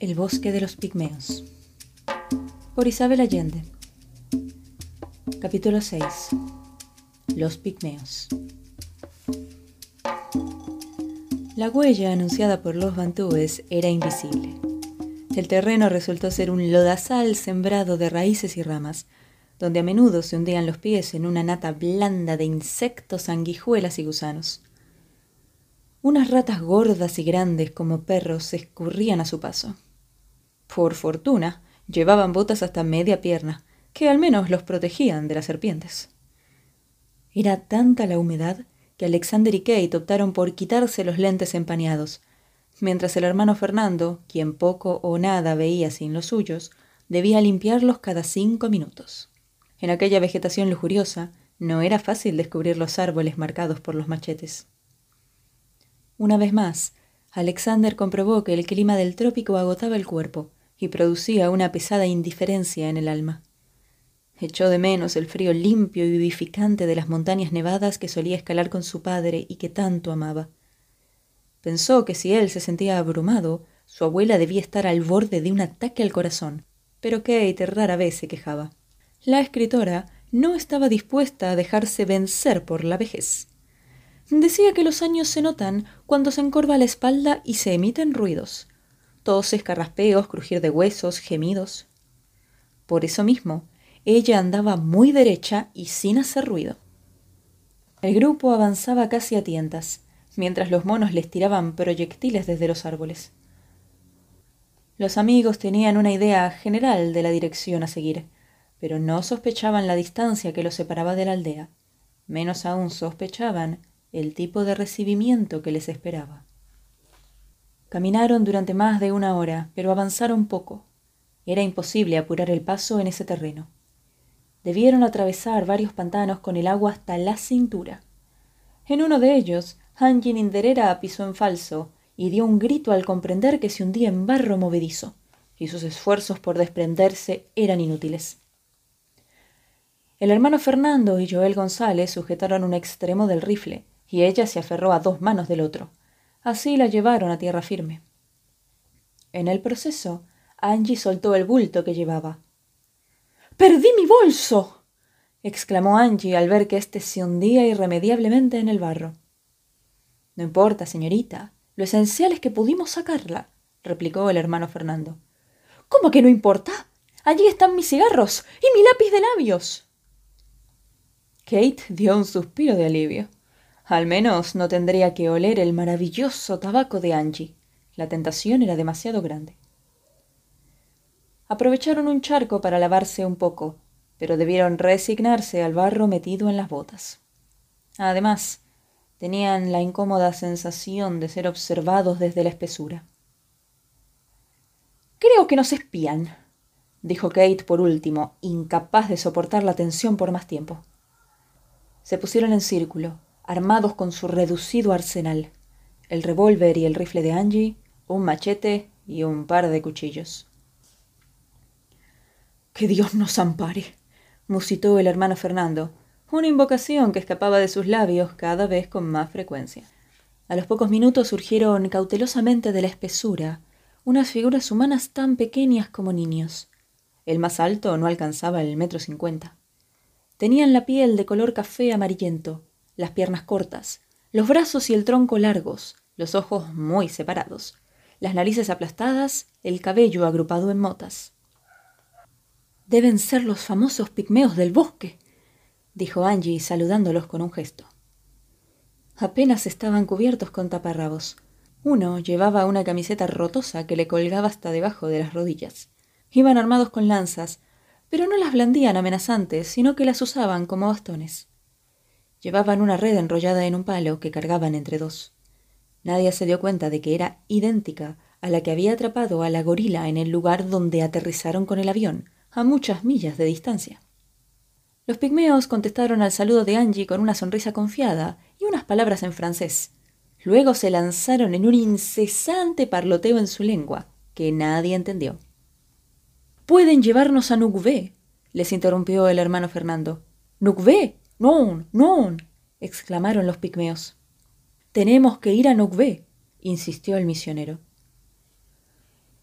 El bosque de los pigmeos. Por Isabel Allende. Capítulo 6. Los pigmeos. La huella anunciada por los bantúes era invisible. El terreno resultó ser un lodazal sembrado de raíces y ramas, donde a menudo se hundían los pies en una nata blanda de insectos, sanguijuelas y gusanos. Unas ratas gordas y grandes como perros se escurrían a su paso. Por fortuna, llevaban botas hasta media pierna, que al menos los protegían de las serpientes. Era tanta la humedad que Alexander y Kate optaron por quitarse los lentes empañados, mientras el hermano Fernando, quien poco o nada veía sin los suyos, debía limpiarlos cada cinco minutos. En aquella vegetación lujuriosa no era fácil descubrir los árboles marcados por los machetes. Una vez más, Alexander comprobó que el clima del trópico agotaba el cuerpo y producía una pesada indiferencia en el alma. Echó de menos el frío limpio y vivificante de las montañas nevadas que solía escalar con su padre y que tanto amaba. Pensó que si él se sentía abrumado, su abuela debía estar al borde de un ataque al corazón, pero Kate rara vez se quejaba. La escritora no estaba dispuesta a dejarse vencer por la vejez. Decía que los años se notan cuando se encorva la espalda y se emiten ruidos. Toses, carraspeos, crujir de huesos, gemidos. Por eso mismo, ella andaba muy derecha y sin hacer ruido. El grupo avanzaba casi a tientas, mientras los monos les tiraban proyectiles desde los árboles. Los amigos tenían una idea general de la dirección a seguir, pero no sospechaban la distancia que los separaba de la aldea, menos aún sospechaban el tipo de recibimiento que les esperaba. Caminaron durante más de una hora, pero avanzaron poco. Era imposible apurar el paso en ese terreno. Debieron atravesar varios pantanos con el agua hasta la cintura. En uno de ellos, Angie Ninderera pisó en falso y dio un grito al comprender que se hundía en barro movedizo, y sus esfuerzos por desprenderse eran inútiles. El hermano Fernando y Joel González sujetaron un extremo del rifle, y ella se aferró a dos manos del otro. Así la llevaron a tierra firme. En el proceso, Angie soltó el bulto que llevaba. ¡Perdí mi bolso! exclamó Angie al ver que éste se hundía irremediablemente en el barro. No importa, señorita. Lo esencial es que pudimos sacarla, replicó el hermano Fernando. ¿Cómo que no importa? Allí están mis cigarros y mi lápiz de labios. Kate dio un suspiro de alivio. Al menos no tendría que oler el maravilloso tabaco de Angie. La tentación era demasiado grande. Aprovecharon un charco para lavarse un poco, pero debieron resignarse al barro metido en las botas. Además, tenían la incómoda sensación de ser observados desde la espesura. Creo que nos espían, dijo Kate por último, incapaz de soportar la tensión por más tiempo. Se pusieron en círculo, armados con su reducido arsenal, el revólver y el rifle de Angie, un machete y un par de cuchillos. Que Dios nos ampare, musitó el hermano Fernando, una invocación que escapaba de sus labios cada vez con más frecuencia. A los pocos minutos surgieron cautelosamente de la espesura unas figuras humanas tan pequeñas como niños. El más alto no alcanzaba el metro cincuenta. Tenían la piel de color café amarillento, las piernas cortas, los brazos y el tronco largos, los ojos muy separados, las narices aplastadas, el cabello agrupado en motas. Deben ser los famosos pigmeos del bosque, dijo Angie saludándolos con un gesto. Apenas estaban cubiertos con taparrabos. Uno llevaba una camiseta rotosa que le colgaba hasta debajo de las rodillas. Iban armados con lanzas, pero no las blandían amenazantes, sino que las usaban como bastones. Llevaban una red enrollada en un palo que cargaban entre dos. Nadie se dio cuenta de que era idéntica a la que había atrapado a la gorila en el lugar donde aterrizaron con el avión, a muchas millas de distancia. Los pigmeos contestaron al saludo de Angie con una sonrisa confiada y unas palabras en francés. Luego se lanzaron en un incesante parloteo en su lengua, que nadie entendió. Pueden llevarnos a Nugvé, les interrumpió el hermano Fernando. Nugvé. Non, non. exclamaron los pigmeos. Tenemos que ir a Nougvé, insistió el misionero.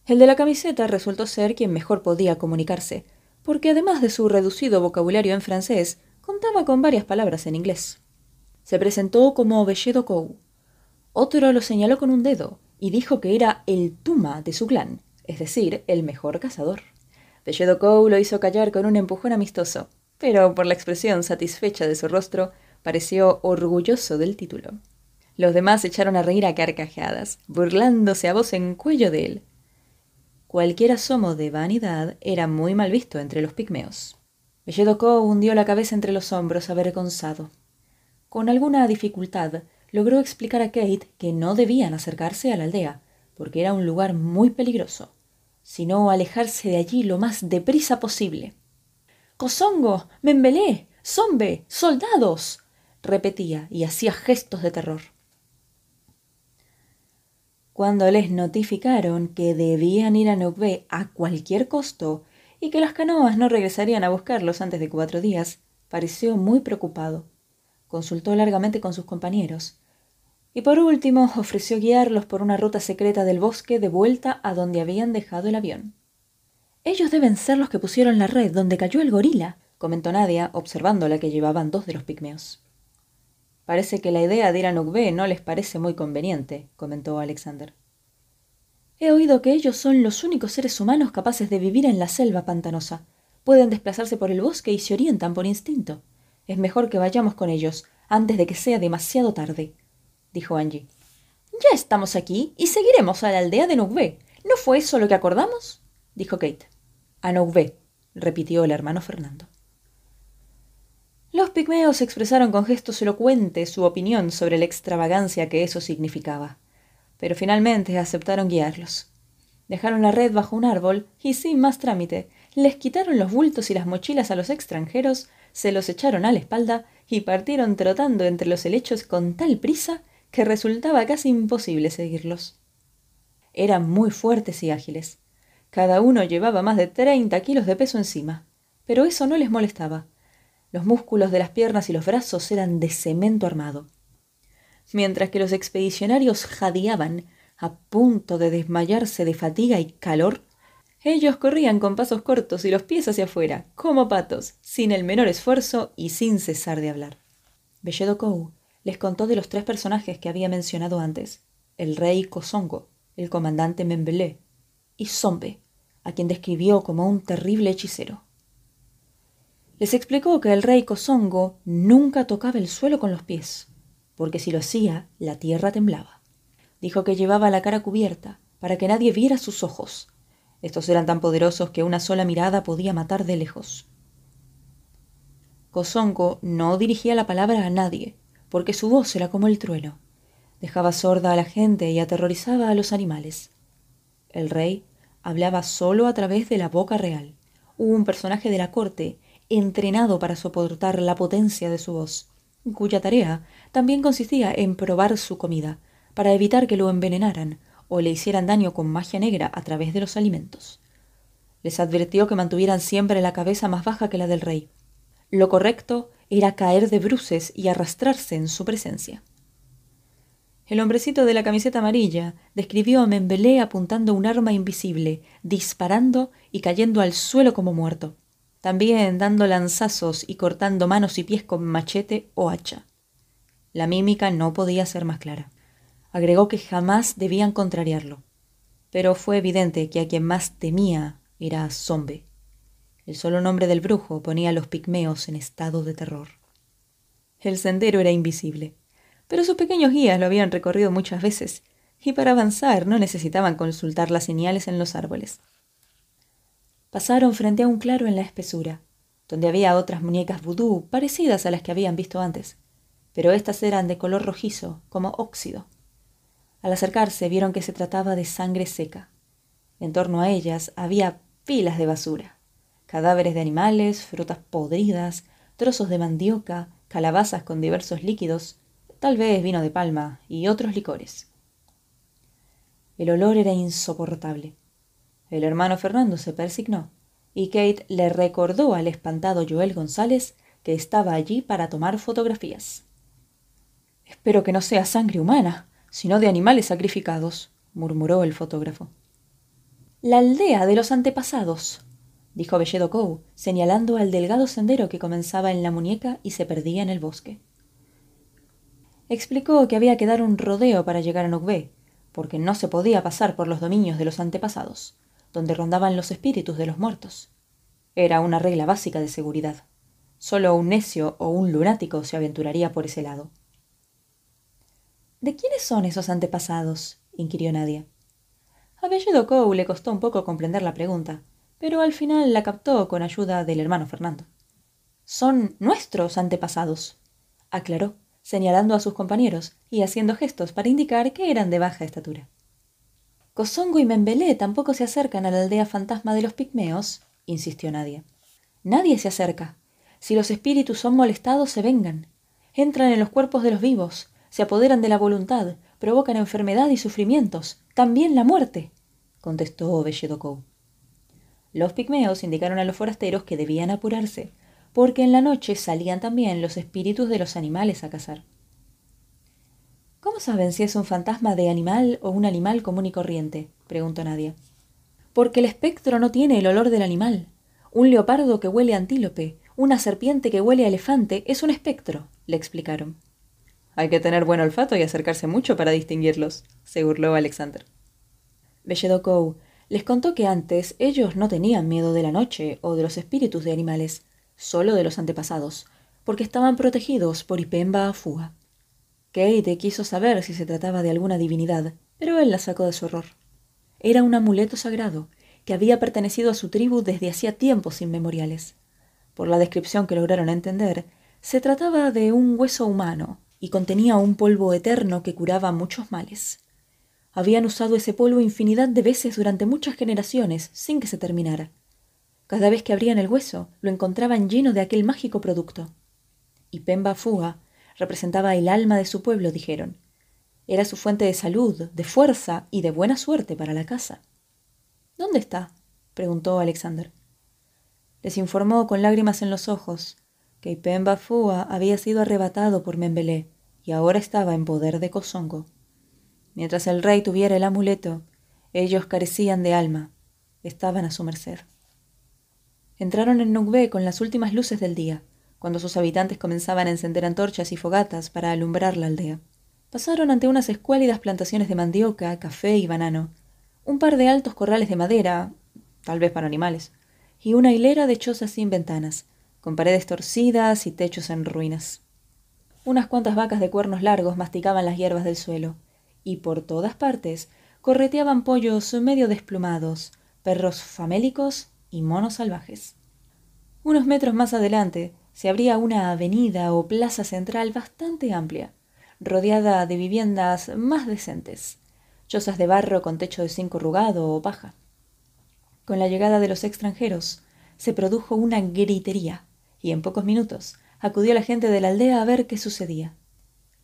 El de la camiseta resultó ser quien mejor podía comunicarse, porque además de su reducido vocabulario en francés, contaba con varias palabras en inglés. Se presentó como Belledo Cou. Otro lo señaló con un dedo y dijo que era el Tuma de su clan, es decir, el mejor cazador. Belledo Cou lo hizo callar con un empujón amistoso, pero por la expresión satisfecha de su rostro, pareció orgulloso del título. Los demás echaron a reír a carcajadas, burlándose a voz en cuello de él. Cualquier asomo de vanidad era muy mal visto entre los pigmeos. Belledo hundió la cabeza entre los hombros avergonzado. Con alguna dificultad logró explicar a Kate que no debían acercarse a la aldea, porque era un lugar muy peligroso, sino alejarse de allí lo más deprisa posible. Cosongo, Membelé, Zombe, soldados. repetía y hacía gestos de terror. Cuando les notificaron que debían ir a Nukbe a cualquier costo y que las canoas no regresarían a buscarlos antes de cuatro días, pareció muy preocupado consultó largamente con sus compañeros, y por último ofreció guiarlos por una ruta secreta del bosque de vuelta a donde habían dejado el avión. Ellos deben ser los que pusieron la red donde cayó el gorila, comentó Nadia, observando la que llevaban dos de los pigmeos. Parece que la idea de ir a Nukbe no les parece muy conveniente, comentó Alexander. He oído que ellos son los únicos seres humanos capaces de vivir en la selva pantanosa. Pueden desplazarse por el bosque y se orientan por instinto. Es mejor que vayamos con ellos, antes de que sea demasiado tarde, dijo Angie. Ya estamos aquí y seguiremos a la aldea de Nougvé. ¿No fue eso lo que acordamos? dijo Kate. A Nougvé, repitió el hermano Fernando. Los pigmeos expresaron con gestos elocuentes su opinión sobre la extravagancia que eso significaba, pero finalmente aceptaron guiarlos. Dejaron la red bajo un árbol y sin más trámite les quitaron los bultos y las mochilas a los extranjeros se los echaron a la espalda y partieron trotando entre los helechos con tal prisa que resultaba casi imposible seguirlos. Eran muy fuertes y ágiles. Cada uno llevaba más de treinta kilos de peso encima, pero eso no les molestaba. Los músculos de las piernas y los brazos eran de cemento armado. Mientras que los expedicionarios jadeaban, a punto de desmayarse de fatiga y calor, ellos corrían con pasos cortos y los pies hacia afuera, como patos, sin el menor esfuerzo y sin cesar de hablar. Belledo Kou les contó de los tres personajes que había mencionado antes, el rey Kosongo, el comandante Membelé, y Zombe, a quien describió como un terrible hechicero. Les explicó que el rey Kosongo nunca tocaba el suelo con los pies, porque si lo hacía, la tierra temblaba. Dijo que llevaba la cara cubierta, para que nadie viera sus ojos, estos eran tan poderosos que una sola mirada podía matar de lejos. Kosonko no dirigía la palabra a nadie, porque su voz era como el trueno. Dejaba sorda a la gente y aterrorizaba a los animales. El rey hablaba solo a través de la boca real, un personaje de la corte entrenado para soportar la potencia de su voz, cuya tarea también consistía en probar su comida, para evitar que lo envenenaran o le hicieran daño con magia negra a través de los alimentos. Les advirtió que mantuvieran siempre la cabeza más baja que la del rey. Lo correcto era caer de bruces y arrastrarse en su presencia. El hombrecito de la camiseta amarilla describió a Membelé apuntando un arma invisible, disparando y cayendo al suelo como muerto, también dando lanzazos y cortando manos y pies con machete o hacha. La mímica no podía ser más clara agregó que jamás debían contrariarlo. Pero fue evidente que a quien más temía era Zombe. El solo nombre del brujo ponía a los pigmeos en estado de terror. El sendero era invisible, pero sus pequeños guías lo habían recorrido muchas veces, y para avanzar no necesitaban consultar las señales en los árboles. Pasaron frente a un claro en la espesura, donde había otras muñecas vudú parecidas a las que habían visto antes, pero éstas eran de color rojizo, como óxido. Al acercarse vieron que se trataba de sangre seca. En torno a ellas había pilas de basura, cadáveres de animales, frutas podridas, trozos de mandioca, calabazas con diversos líquidos, tal vez vino de palma y otros licores. El olor era insoportable. El hermano Fernando se persignó y Kate le recordó al espantado Joel González que estaba allí para tomar fotografías. Espero que no sea sangre humana, sino de animales sacrificados, murmuró el fotógrafo. La aldea de los antepasados, dijo Belledo señalando al delgado sendero que comenzaba en la muñeca y se perdía en el bosque. Explicó que había que dar un rodeo para llegar a Nukbe, porque no se podía pasar por los dominios de los antepasados, donde rondaban los espíritus de los muertos. Era una regla básica de seguridad. Solo un necio o un lunático se aventuraría por ese lado. ¿De quiénes son esos antepasados? inquirió Nadia. A Belledo Cow le costó un poco comprender la pregunta, pero al final la captó con ayuda del hermano Fernando. Son nuestros antepasados, aclaró, señalando a sus compañeros y haciendo gestos para indicar que eran de baja estatura. Cosongo y Membelé tampoco se acercan a la aldea fantasma de los pigmeos, insistió Nadia. Nadie se acerca. Si los espíritus son molestados, se vengan. Entran en los cuerpos de los vivos, se apoderan de la voluntad, provocan enfermedad y sufrimientos, también la muerte, contestó. Los pigmeos indicaron a los forasteros que debían apurarse, porque en la noche salían también los espíritus de los animales a cazar. ¿Cómo saben si es un fantasma de animal o un animal común y corriente? preguntó Nadia. Porque el espectro no tiene el olor del animal. Un leopardo que huele a antílope, una serpiente que huele a elefante, es un espectro, le explicaron. Hay que tener buen olfato y acercarse mucho para distinguirlos, se burló Alexander. Belledocow les contó que antes ellos no tenían miedo de la noche o de los espíritus de animales, solo de los antepasados, porque estaban protegidos por Ipemba Fuga. Kate quiso saber si se trataba de alguna divinidad, pero él la sacó de su horror. Era un amuleto sagrado que había pertenecido a su tribu desde hacía tiempos inmemoriales. Por la descripción que lograron entender, se trataba de un hueso humano, y contenía un polvo eterno que curaba muchos males. Habían usado ese polvo infinidad de veces durante muchas generaciones sin que se terminara. Cada vez que abrían el hueso, lo encontraban lleno de aquel mágico producto. Y Pemba Fuga representaba el alma de su pueblo, dijeron. Era su fuente de salud, de fuerza y de buena suerte para la casa. ¿Dónde está? preguntó Alexander. Les informó con lágrimas en los ojos que Ipemba Fua había sido arrebatado por Membelé y ahora estaba en poder de Kosongo. Mientras el rey tuviera el amuleto, ellos carecían de alma, estaban a su merced. Entraron en Nugbe con las últimas luces del día, cuando sus habitantes comenzaban a encender antorchas y fogatas para alumbrar la aldea. Pasaron ante unas escuálidas plantaciones de mandioca, café y banano, un par de altos corrales de madera, tal vez para animales, y una hilera de chozas sin ventanas, con paredes torcidas y techos en ruinas. Unas cuantas vacas de cuernos largos masticaban las hierbas del suelo, y por todas partes correteaban pollos medio desplumados, perros famélicos y monos salvajes. Unos metros más adelante se abría una avenida o plaza central bastante amplia, rodeada de viviendas más decentes, chozas de barro con techo de zinc arrugado o paja. Con la llegada de los extranjeros se produjo una gritería y en pocos minutos acudió la gente de la aldea a ver qué sucedía.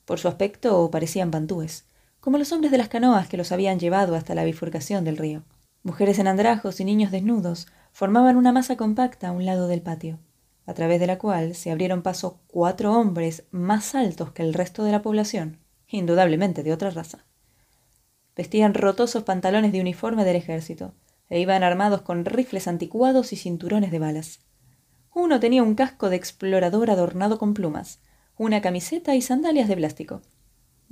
Por su aspecto parecían bantúes, como los hombres de las canoas que los habían llevado hasta la bifurcación del río. Mujeres en andrajos y niños desnudos formaban una masa compacta a un lado del patio, a través de la cual se abrieron paso cuatro hombres más altos que el resto de la población, indudablemente de otra raza. Vestían rotosos pantalones de uniforme del ejército, e iban armados con rifles anticuados y cinturones de balas. Uno tenía un casco de explorador adornado con plumas, una camiseta y sandalias de plástico.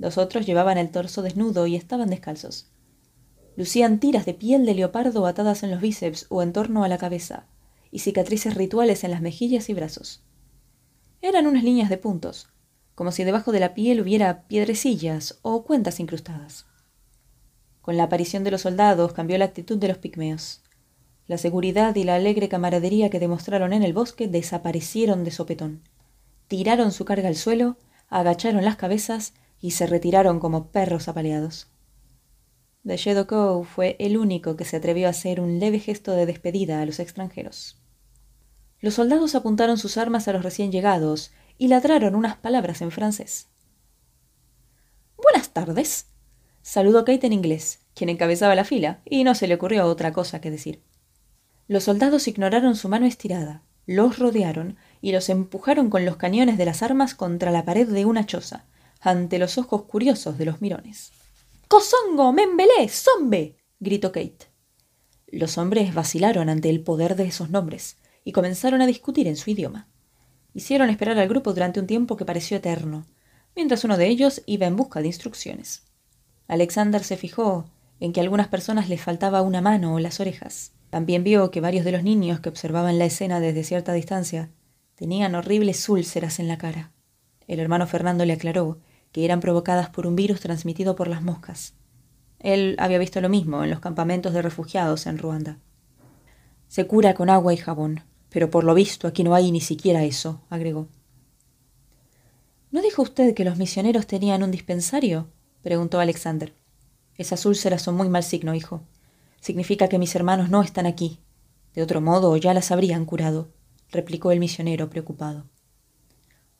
Los otros llevaban el torso desnudo y estaban descalzos. Lucían tiras de piel de leopardo atadas en los bíceps o en torno a la cabeza, y cicatrices rituales en las mejillas y brazos. Eran unas líneas de puntos, como si debajo de la piel hubiera piedrecillas o cuentas incrustadas. Con la aparición de los soldados cambió la actitud de los pigmeos. La seguridad y la alegre camaradería que demostraron en el bosque desaparecieron de sopetón. Tiraron su carga al suelo, agacharon las cabezas y se retiraron como perros apaleados. Belledo fue el único que se atrevió a hacer un leve gesto de despedida a los extranjeros. Los soldados apuntaron sus armas a los recién llegados y ladraron unas palabras en francés. Buenas tardes, saludó Kate en inglés, quien encabezaba la fila, y no se le ocurrió otra cosa que decir. Los soldados ignoraron su mano estirada, los rodearon y los empujaron con los cañones de las armas contra la pared de una choza, ante los ojos curiosos de los mirones. ¡Cosongo! ¡Membelé! ¡Zombe! gritó Kate. Los hombres vacilaron ante el poder de esos nombres y comenzaron a discutir en su idioma. Hicieron esperar al grupo durante un tiempo que pareció eterno, mientras uno de ellos iba en busca de instrucciones. Alexander se fijó en que a algunas personas les faltaba una mano o las orejas. También vio que varios de los niños que observaban la escena desde cierta distancia tenían horribles úlceras en la cara. El hermano Fernando le aclaró que eran provocadas por un virus transmitido por las moscas. Él había visto lo mismo en los campamentos de refugiados en Ruanda. Se cura con agua y jabón, pero por lo visto aquí no hay ni siquiera eso, agregó. ¿No dijo usted que los misioneros tenían un dispensario? preguntó Alexander. Esas úlceras son muy mal signo, hijo. Significa que mis hermanos no están aquí. De otro modo ya las habrían curado, replicó el misionero preocupado.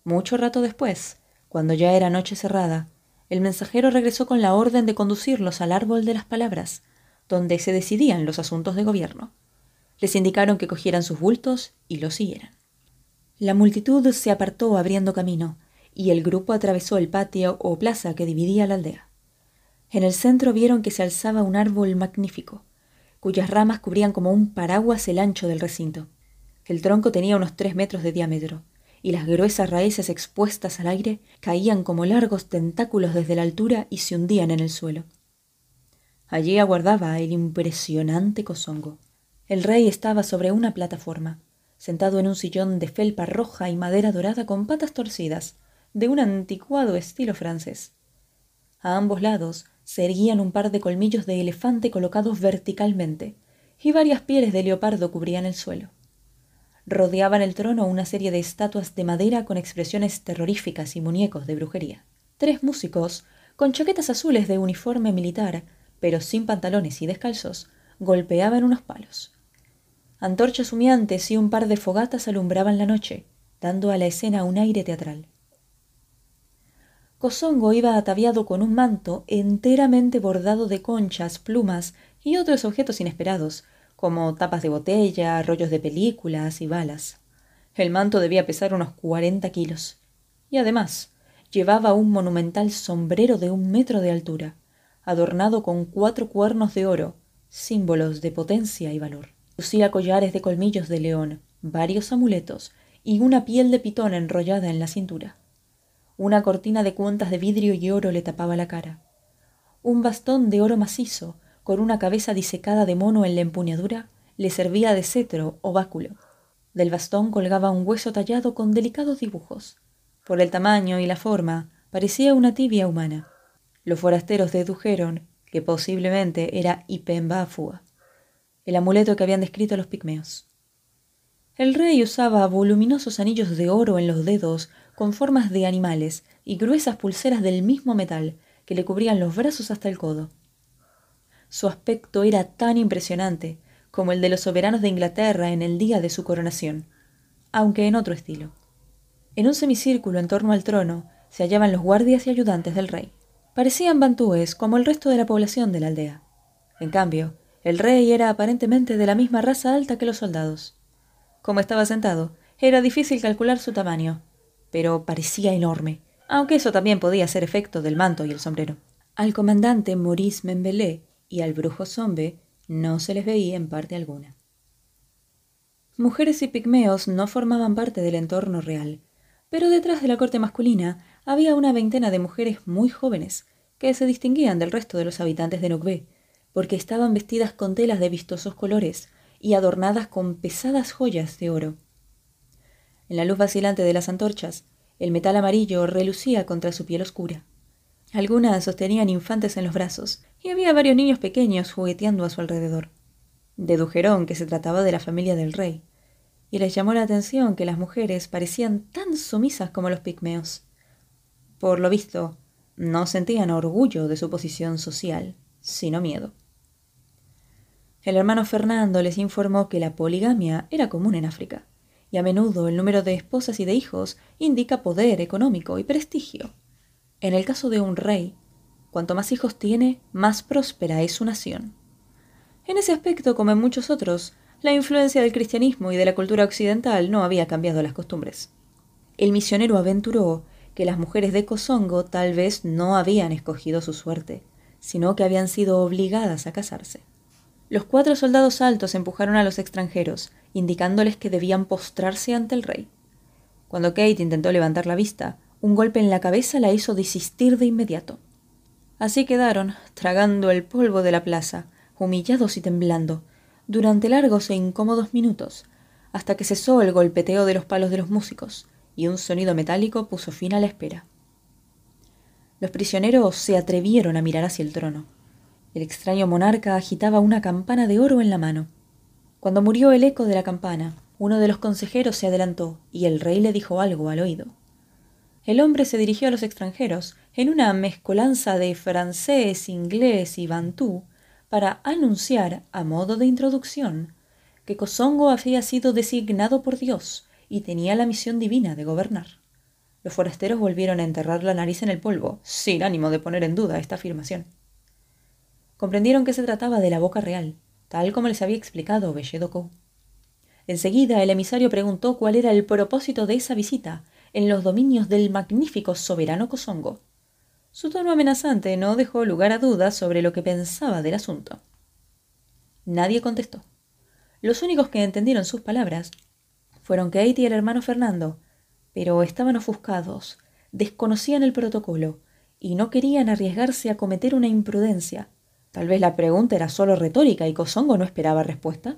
Mucho rato después, cuando ya era noche cerrada, el mensajero regresó con la orden de conducirlos al árbol de las palabras, donde se decidían los asuntos de gobierno. Les indicaron que cogieran sus bultos y los siguieran. La multitud se apartó abriendo camino, y el grupo atravesó el patio o plaza que dividía la aldea. En el centro vieron que se alzaba un árbol magnífico, cuyas ramas cubrían como un paraguas el ancho del recinto. El tronco tenía unos tres metros de diámetro, y las gruesas raíces expuestas al aire caían como largos tentáculos desde la altura y se hundían en el suelo. Allí aguardaba el impresionante cosongo. El rey estaba sobre una plataforma, sentado en un sillón de felpa roja y madera dorada con patas torcidas, de un anticuado estilo francés. A ambos lados se erguían un par de colmillos de elefante colocados verticalmente, y varias pieles de leopardo cubrían el suelo. Rodeaban el trono una serie de estatuas de madera con expresiones terroríficas y muñecos de brujería. Tres músicos, con chaquetas azules de uniforme militar, pero sin pantalones y descalzos, golpeaban unos palos. Antorchas humeantes y un par de fogatas alumbraban la noche, dando a la escena un aire teatral. Cosongo iba ataviado con un manto enteramente bordado de conchas, plumas y otros objetos inesperados, como tapas de botella, rollos de películas y balas. El manto debía pesar unos cuarenta kilos. Y además, llevaba un monumental sombrero de un metro de altura, adornado con cuatro cuernos de oro, símbolos de potencia y valor. Lucía collares de colmillos de león, varios amuletos y una piel de pitón enrollada en la cintura. Una cortina de cuentas de vidrio y oro le tapaba la cara. Un bastón de oro macizo con una cabeza disecada de mono en la empuñadura, le servía de cetro o báculo. Del bastón colgaba un hueso tallado con delicados dibujos. Por el tamaño y la forma, parecía una tibia humana. Los forasteros dedujeron que posiblemente era Ipembafua, el amuleto que habían descrito los pigmeos. El rey usaba voluminosos anillos de oro en los dedos con formas de animales y gruesas pulseras del mismo metal que le cubrían los brazos hasta el codo. Su aspecto era tan impresionante como el de los soberanos de Inglaterra en el día de su coronación, aunque en otro estilo. En un semicírculo en torno al trono se hallaban los guardias y ayudantes del rey. Parecían bantúes como el resto de la población de la aldea. En cambio, el rey era aparentemente de la misma raza alta que los soldados. Como estaba sentado, era difícil calcular su tamaño, pero parecía enorme, aunque eso también podía ser efecto del manto y el sombrero. Al comandante Maurice Membelé y al brujo zombe no se les veía en parte alguna. Mujeres y pigmeos no formaban parte del entorno real, pero detrás de la corte masculina había una veintena de mujeres muy jóvenes que se distinguían del resto de los habitantes de Nukbe, porque estaban vestidas con telas de vistosos colores y adornadas con pesadas joyas de oro. En la luz vacilante de las antorchas, el metal amarillo relucía contra su piel oscura. Algunas sostenían infantes en los brazos, y había varios niños pequeños jugueteando a su alrededor. Dedujeron que se trataba de la familia del rey, y les llamó la atención que las mujeres parecían tan sumisas como los pigmeos. Por lo visto, no sentían orgullo de su posición social, sino miedo. El hermano Fernando les informó que la poligamia era común en África, y a menudo el número de esposas y de hijos indica poder económico y prestigio. En el caso de un rey, cuanto más hijos tiene, más próspera es su nación. En ese aspecto, como en muchos otros, la influencia del cristianismo y de la cultura occidental no había cambiado las costumbres. El misionero aventuró que las mujeres de Kosongo tal vez no habían escogido su suerte, sino que habían sido obligadas a casarse. Los cuatro soldados altos empujaron a los extranjeros, indicándoles que debían postrarse ante el rey. Cuando Kate intentó levantar la vista, un golpe en la cabeza la hizo desistir de inmediato. Así quedaron, tragando el polvo de la plaza, humillados y temblando, durante largos e incómodos minutos, hasta que cesó el golpeteo de los palos de los músicos, y un sonido metálico puso fin a la espera. Los prisioneros se atrevieron a mirar hacia el trono. El extraño monarca agitaba una campana de oro en la mano. Cuando murió el eco de la campana, uno de los consejeros se adelantó y el rey le dijo algo al oído. El hombre se dirigió a los extranjeros en una mezcolanza de francés, inglés y bantú para anunciar, a modo de introducción, que Kosongo había sido designado por Dios y tenía la misión divina de gobernar. Los forasteros volvieron a enterrar la nariz en el polvo, sin ánimo de poner en duda esta afirmación comprendieron que se trataba de la boca real, tal como les había explicado Belledo Enseguida el emisario preguntó cuál era el propósito de esa visita en los dominios del magnífico soberano Kosongo. Su tono amenazante no dejó lugar a dudas sobre lo que pensaba del asunto. Nadie contestó. Los únicos que entendieron sus palabras fueron Kate y el hermano Fernando, pero estaban ofuscados, desconocían el protocolo y no querían arriesgarse a cometer una imprudencia Tal vez la pregunta era solo retórica y Kosongo no esperaba respuesta.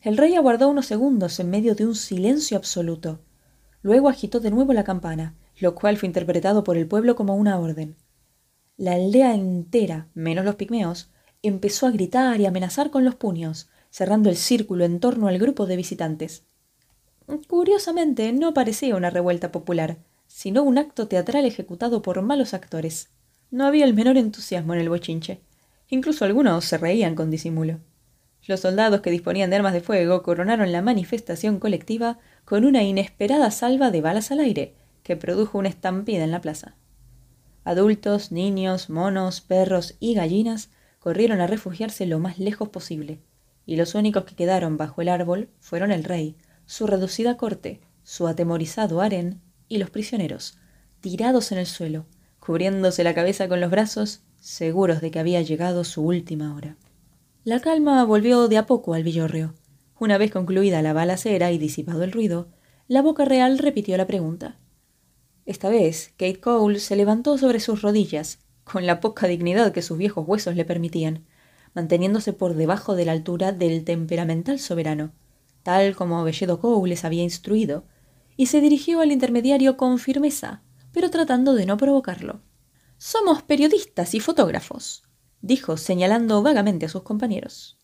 El rey aguardó unos segundos en medio de un silencio absoluto. Luego agitó de nuevo la campana, lo cual fue interpretado por el pueblo como una orden. La aldea entera, menos los pigmeos, empezó a gritar y amenazar con los puños, cerrando el círculo en torno al grupo de visitantes. Curiosamente, no parecía una revuelta popular, sino un acto teatral ejecutado por malos actores. No había el menor entusiasmo en el bochinche. Incluso algunos se reían con disimulo. Los soldados que disponían de armas de fuego coronaron la manifestación colectiva con una inesperada salva de balas al aire, que produjo una estampida en la plaza. Adultos, niños, monos, perros y gallinas corrieron a refugiarse lo más lejos posible, y los únicos que quedaron bajo el árbol fueron el rey, su reducida corte, su atemorizado harén y los prisioneros, tirados en el suelo, cubriéndose la cabeza con los brazos seguros de que había llegado su última hora. La calma volvió de a poco al villorrio. Una vez concluida la balacera y disipado el ruido, la boca real repitió la pregunta. Esta vez, Kate Cole se levantó sobre sus rodillas, con la poca dignidad que sus viejos huesos le permitían, manteniéndose por debajo de la altura del temperamental soberano, tal como Belledo Cole les había instruido, y se dirigió al intermediario con firmeza, pero tratando de no provocarlo. Somos periodistas y fotógrafos, dijo señalando vagamente a sus compañeros.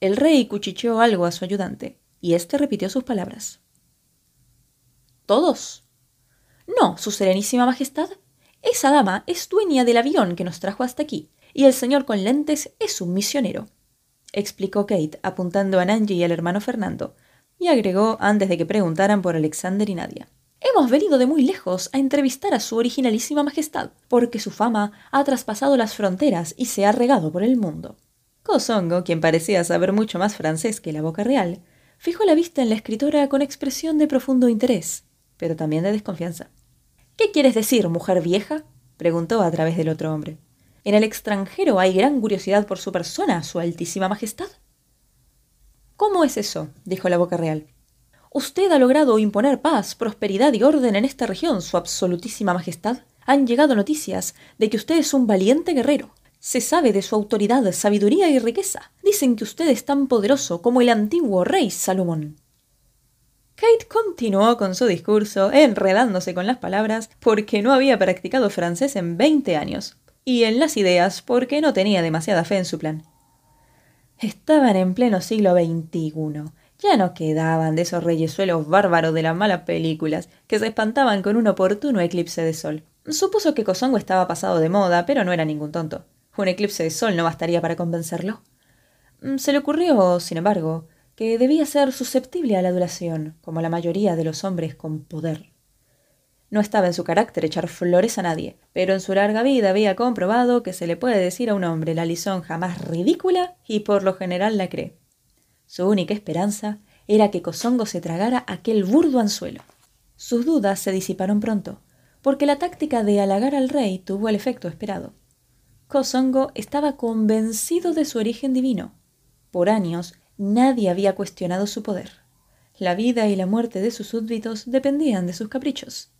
El rey cuchicheó algo a su ayudante, y éste repitió sus palabras. ¿Todos? No, Su Serenísima Majestad. Esa dama es dueña del avión que nos trajo hasta aquí, y el señor con lentes es un misionero, explicó Kate, apuntando a Nanji y al hermano Fernando, y agregó antes de que preguntaran por Alexander y Nadia. Hemos venido de muy lejos a entrevistar a su originalísima Majestad, porque su fama ha traspasado las fronteras y se ha regado por el mundo. Kosongo, quien parecía saber mucho más francés que la boca real, fijó la vista en la escritora con expresión de profundo interés, pero también de desconfianza. ¿Qué quieres decir, mujer vieja? preguntó a través del otro hombre. ¿En el extranjero hay gran curiosidad por su persona, su altísima majestad? ¿Cómo es eso? dijo la boca real. Usted ha logrado imponer paz, prosperidad y orden en esta región, Su Absolutísima Majestad. Han llegado noticias de que usted es un valiente guerrero. Se sabe de su autoridad, sabiduría y riqueza. Dicen que usted es tan poderoso como el antiguo rey Salomón. Kate continuó con su discurso, enredándose con las palabras, porque no había practicado francés en veinte años, y en las ideas porque no tenía demasiada fe en su plan. Estaban en pleno siglo XXI, ya no quedaban de esos reyesuelos bárbaros de las malas películas, que se espantaban con un oportuno eclipse de sol. Supuso que Kosongo estaba pasado de moda, pero no era ningún tonto. Un eclipse de sol no bastaría para convencerlo. Mm, se le ocurrió, sin embargo, que debía ser susceptible a la adulación, como la mayoría de los hombres con poder. No estaba en su carácter echar flores a nadie, pero en su larga vida había comprobado que se le puede decir a un hombre la lisonja más ridícula y por lo general la cree. Su única esperanza era que Kosongo se tragara aquel burdo anzuelo. Sus dudas se disiparon pronto, porque la táctica de halagar al rey tuvo el efecto esperado. Kosongo estaba convencido de su origen divino. Por años nadie había cuestionado su poder. La vida y la muerte de sus súbditos dependían de sus caprichos.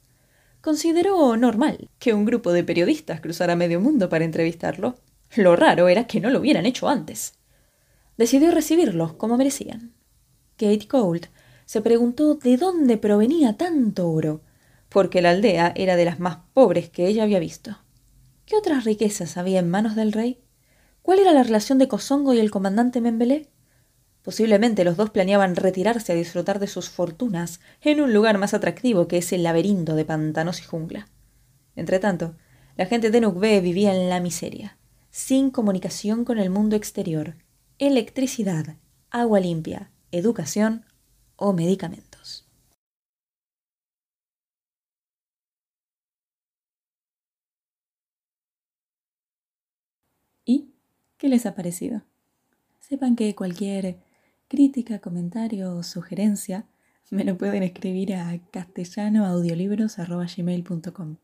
Consideró normal que un grupo de periodistas cruzara medio mundo para entrevistarlo. Lo raro era que no lo hubieran hecho antes. Decidió recibirlos como merecían. Kate Colt se preguntó de dónde provenía tanto oro, porque la aldea era de las más pobres que ella había visto. ¿Qué otras riquezas había en manos del rey? ¿Cuál era la relación de Kosongo y el comandante Membelé? Posiblemente los dos planeaban retirarse a disfrutar de sus fortunas en un lugar más atractivo que ese laberinto de pantanos y jungla. Entretanto, la gente de Nukbe vivía en la miseria, sin comunicación con el mundo exterior, electricidad, agua limpia, educación o medicamentos. ¿Y qué les ha parecido? Sepan que cualquier crítica, comentario o sugerencia, me lo pueden escribir a castellanoaudiolibros.com.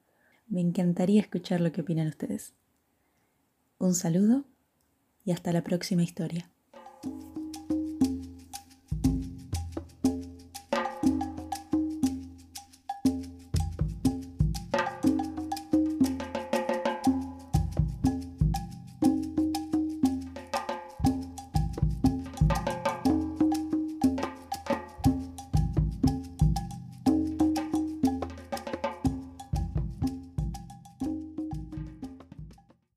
Me encantaría escuchar lo que opinan ustedes. Un saludo y hasta la próxima historia.